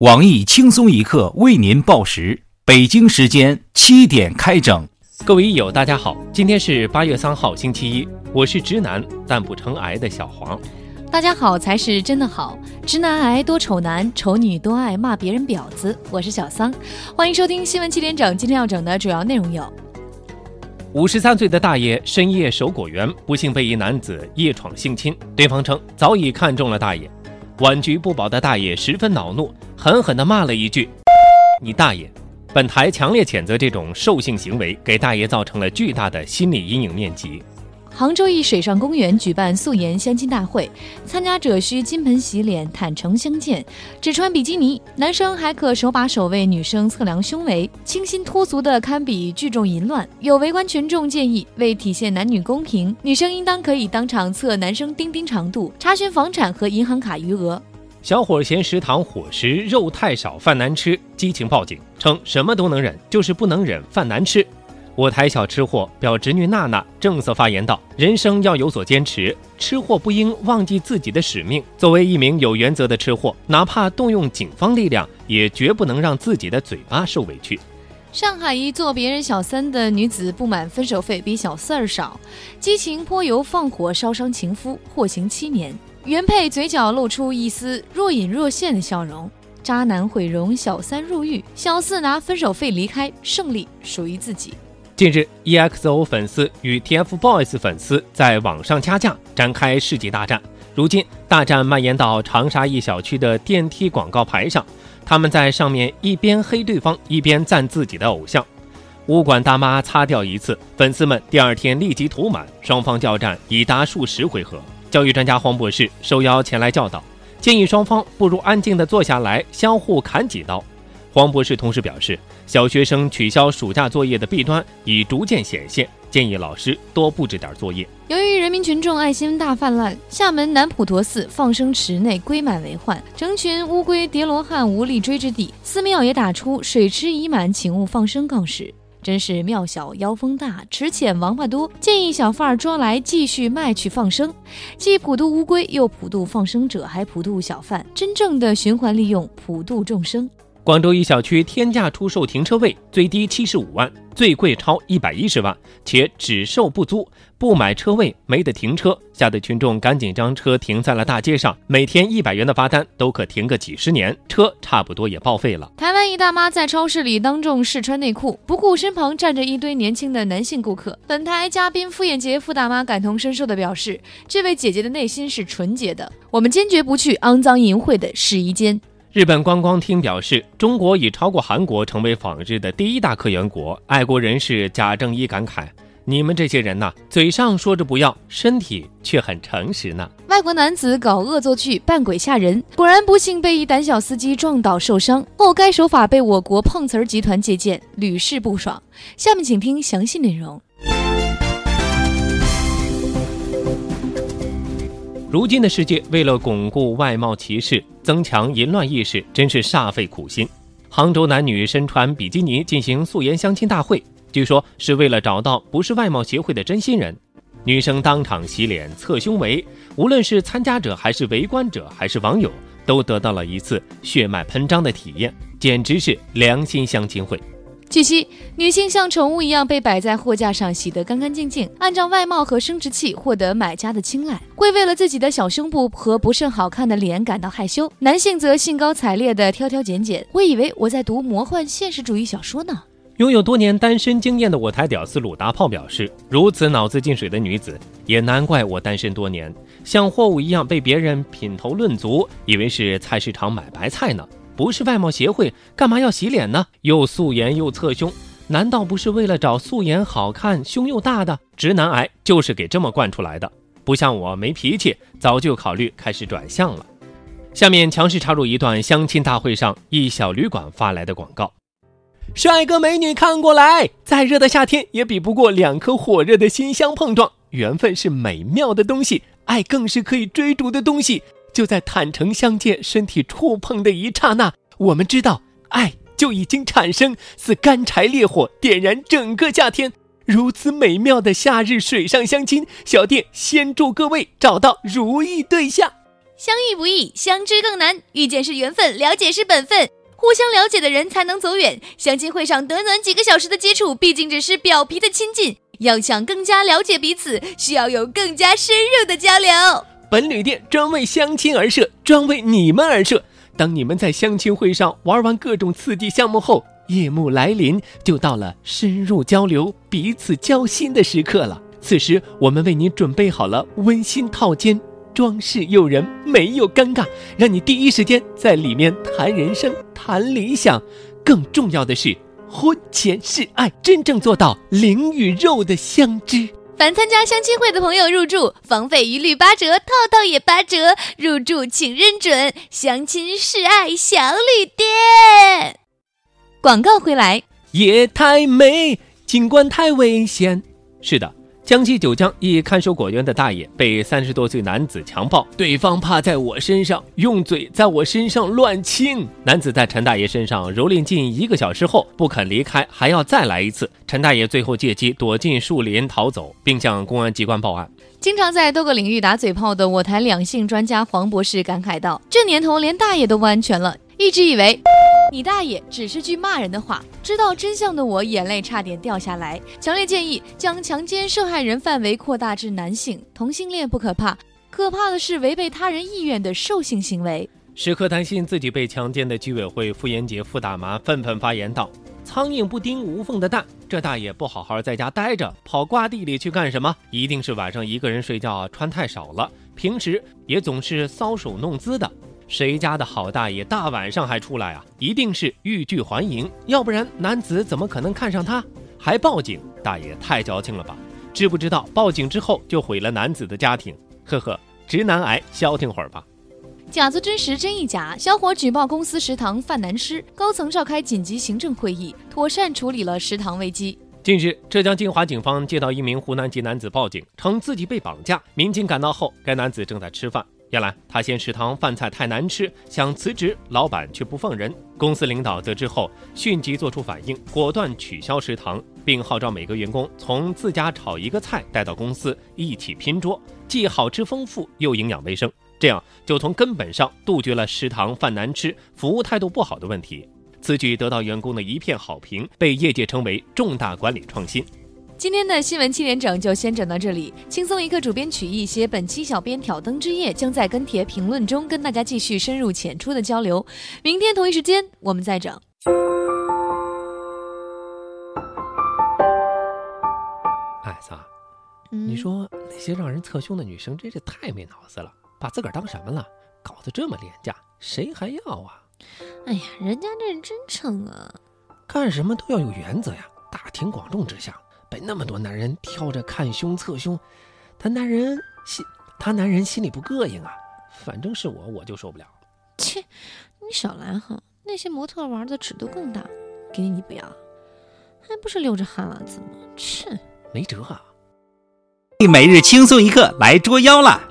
网易轻松一刻为您报时，北京时间七点开整。各位益友，大家好，今天是八月三号，星期一，我是直男但不成癌的小黄。大家好才是真的好，直男癌多丑男，丑女多爱骂别人婊子。我是小桑，欢迎收听新闻七点整。今天要整的主要内容有：五十三岁的大爷深夜守果园，不幸被一男子夜闯性侵，对方称早已看中了大爷。晚局不保的大爷十分恼怒，狠狠地骂了一句：“你大爷！”本台强烈谴责这种兽性行为，给大爷造成了巨大的心理阴影面积。杭州一水上公园举办素颜相亲大会，参加者需金盆洗脸、坦诚相见，只穿比基尼，男生还可手把手为女生测量胸围，清新脱俗的堪比聚众淫乱。有围观群众建议，为体现男女公平，女生应当可以当场测男生丁丁长度，查询房产和银行卡余额。小伙嫌食堂伙食肉太少，饭难吃，激情报警称什么都能忍，就是不能忍饭难吃。我台小吃货表侄女娜娜正色发言道：“人生要有所坚持，吃货不应忘记自己的使命。作为一名有原则的吃货，哪怕动用警方力量，也绝不能让自己的嘴巴受委屈。”上海一做别人小三的女子不满分手费比小四儿少，激情泼油放火烧伤情夫，获刑七年。原配嘴角露出一丝若隐若现的笑容。渣男毁容，小三入狱，小四拿分手费离开，胜利属于自己。近日，EXO 粉丝与 TFBOYS 粉丝在网上掐架，展开世纪大战。如今，大战蔓延到长沙一小区的电梯广告牌上，他们在上面一边黑对方，一边赞自己的偶像。物管大妈擦掉一次，粉丝们第二天立即涂满，双方交战已达数十回合。教育专家黄博士受邀前来教导，建议双方不如安静地坐下来，相互砍几刀。黄博士同时表示，小学生取消暑假作业的弊端已逐渐显现，建议老师多布置点作业。由于人民群众爱心大泛滥，厦门南普陀寺放生池内龟满为患，成群乌龟叠罗汉无立锥之地，寺庙也打出水池已满，请勿放生告示。真是庙小妖风大，池浅王八多，建议小贩儿抓来继续卖去放生，既普渡乌龟，又普渡放生者，还普渡小贩，真正的循环利用，普渡众生。广州一小区天价出售停车位，最低七十五万，最贵超一百一十万，且只售不租，不买车位没得停车，吓得群众赶紧将车停在了大街上。每天一百元的罚单都可停个几十年，车差不多也报废了。台湾一大妈在超市里当众试穿内裤，不顾身旁站着一堆年轻的男性顾客。本台嘉宾傅艳杰傅大妈感同身受地表示，这位姐姐的内心是纯洁的，我们坚决不去肮脏淫秽的试衣间。日本观光厅表示，中国已超过韩国成为访日的第一大客源国。爱国人士贾正一感慨：“你们这些人呐，嘴上说着不要，身体却很诚实呢。”外国男子搞恶作剧扮鬼吓人，果然不幸被一胆小司机撞倒受伤。后该手法被我国碰瓷儿集团借鉴，屡试不爽。下面请听详细内容。如今的世界，为了巩固外貌歧视。增强淫乱意识真是煞费苦心。杭州男女身穿比基尼进行素颜相亲大会，据说是为了找到不是外貌协会的真心人。女生当场洗脸测胸围，无论是参加者还是围观者还是网友，都得到了一次血脉喷张的体验，简直是良心相亲会。据悉，女性像宠物一样被摆在货架上，洗得干干净净，按照外貌和生殖器获得买家的青睐，会为了自己的小胸部和不甚好看的脸感到害羞。男性则兴高采烈地挑挑拣拣。我以为我在读魔幻现实主义小说呢。拥有多年单身经验的我台屌丝鲁达炮表示：如此脑子进水的女子，也难怪我单身多年，像货物一样被别人品头论足，以为是菜市场买白菜呢。不是外貌协会，干嘛要洗脸呢？又素颜又侧胸，难道不是为了找素颜好看、胸又大的直男癌？就是给这么惯出来的。不像我没脾气，早就考虑开始转向了。下面强势插入一段相亲大会上一小旅馆发来的广告：帅哥美女看过来，再热的夏天也比不过两颗火热的心相碰撞。缘分是美妙的东西，爱更是可以追逐的东西。就在坦诚相见、身体触碰的一刹那，我们知道爱就已经产生，似干柴烈火点燃整个夏天。如此美妙的夏日水上相亲，小店先祝各位找到如意对象。相遇不易，相知更难。遇见是缘分，了解是本分。互相了解的人才能走远。相亲会上短短几个小时的接触，毕竟只是表皮的亲近。要想更加了解彼此，需要有更加深入的交流。本旅店专为相亲而设，专为你们而设。当你们在相亲会上玩完各种刺激项目后，夜幕来临，就到了深入交流、彼此交心的时刻了。此时，我们为您准备好了温馨套间。装饰诱人，没有尴尬，让你第一时间在里面谈人生、谈理想。更重要的是，婚前示爱，真正做到灵与肉的相知。凡参加相亲会的朋友入住，房费一律八折，套套也八折。入住请认准相亲示爱小旅店。广告回来，夜太美，尽管太危险。是的。江西九江一看守果园的大爷被三十多岁男子强暴，对方趴在我身上，用嘴在我身上乱亲。男子在陈大爷身上蹂躏近一个小时后不肯离开，还要再来一次。陈大爷最后借机躲进树林逃走，并向公安机关报案。经常在多个领域打嘴炮的我台两性专家黄博士感慨道：“这年头连大爷都不安全了。”一直以为。你大爷只是句骂人的话。知道真相的我，眼泪差点掉下来。强烈建议将强奸受害人范围扩大至男性。同性恋不可怕，可怕的是违背他人意愿的兽性行为。时刻担心自己被强奸的居委会傅延杰傅大妈愤愤发言道：“苍蝇不叮无缝的蛋，这大爷不好好在家待着，跑瓜地里去干什么？一定是晚上一个人睡觉穿太少了，平时也总是搔首弄姿的。”谁家的好大爷大晚上还出来啊？一定是欲拒还迎，要不然男子怎么可能看上他？还报警？大爷太矫情了吧？知不知道报警之后就毁了男子的家庭？呵呵，直男癌，消停会儿吧。假作真实，真亦假。小伙举报公司食堂犯难吃，高层召开紧急行政会议，妥善处理了食堂危机。近日，浙江金华警方接到一名湖南籍男子报警，称自己被绑架。民警赶到后，该男子正在吃饭。原来他嫌食堂饭菜太难吃，想辞职，老板却不放人。公司领导得知后，迅即做出反应，果断取消食堂，并号召每个员工从自家炒一个菜带到公司一起拼桌，既好吃丰富又营养卫生。这样就从根本上杜绝了食堂饭难吃、服务态度不好的问题。此举得到员工的一片好评，被业界称为重大管理创新。今天的新闻七点整就先整到这里。轻松一刻主编曲艺写本期小编挑灯之夜，将在跟帖评论中跟大家继续深入浅出的交流。明天同一时间我们再整。哎，仨，你说那些让人侧胸的女生真是太没脑子了，把自个儿当什么了？搞得这么廉价，谁还要啊？哎呀，人家这是真诚啊！干什么都要有原则呀，大庭广众之下。被那么多男人挑着看胸侧胸，他男人心他男人心里不膈应啊！反正是我，我就受不了。切，你少来哈！那些模特玩的尺度更大，给你你不要，还不是流着汗喇子吗？切，没辙啊！每日轻松一刻来捉妖了！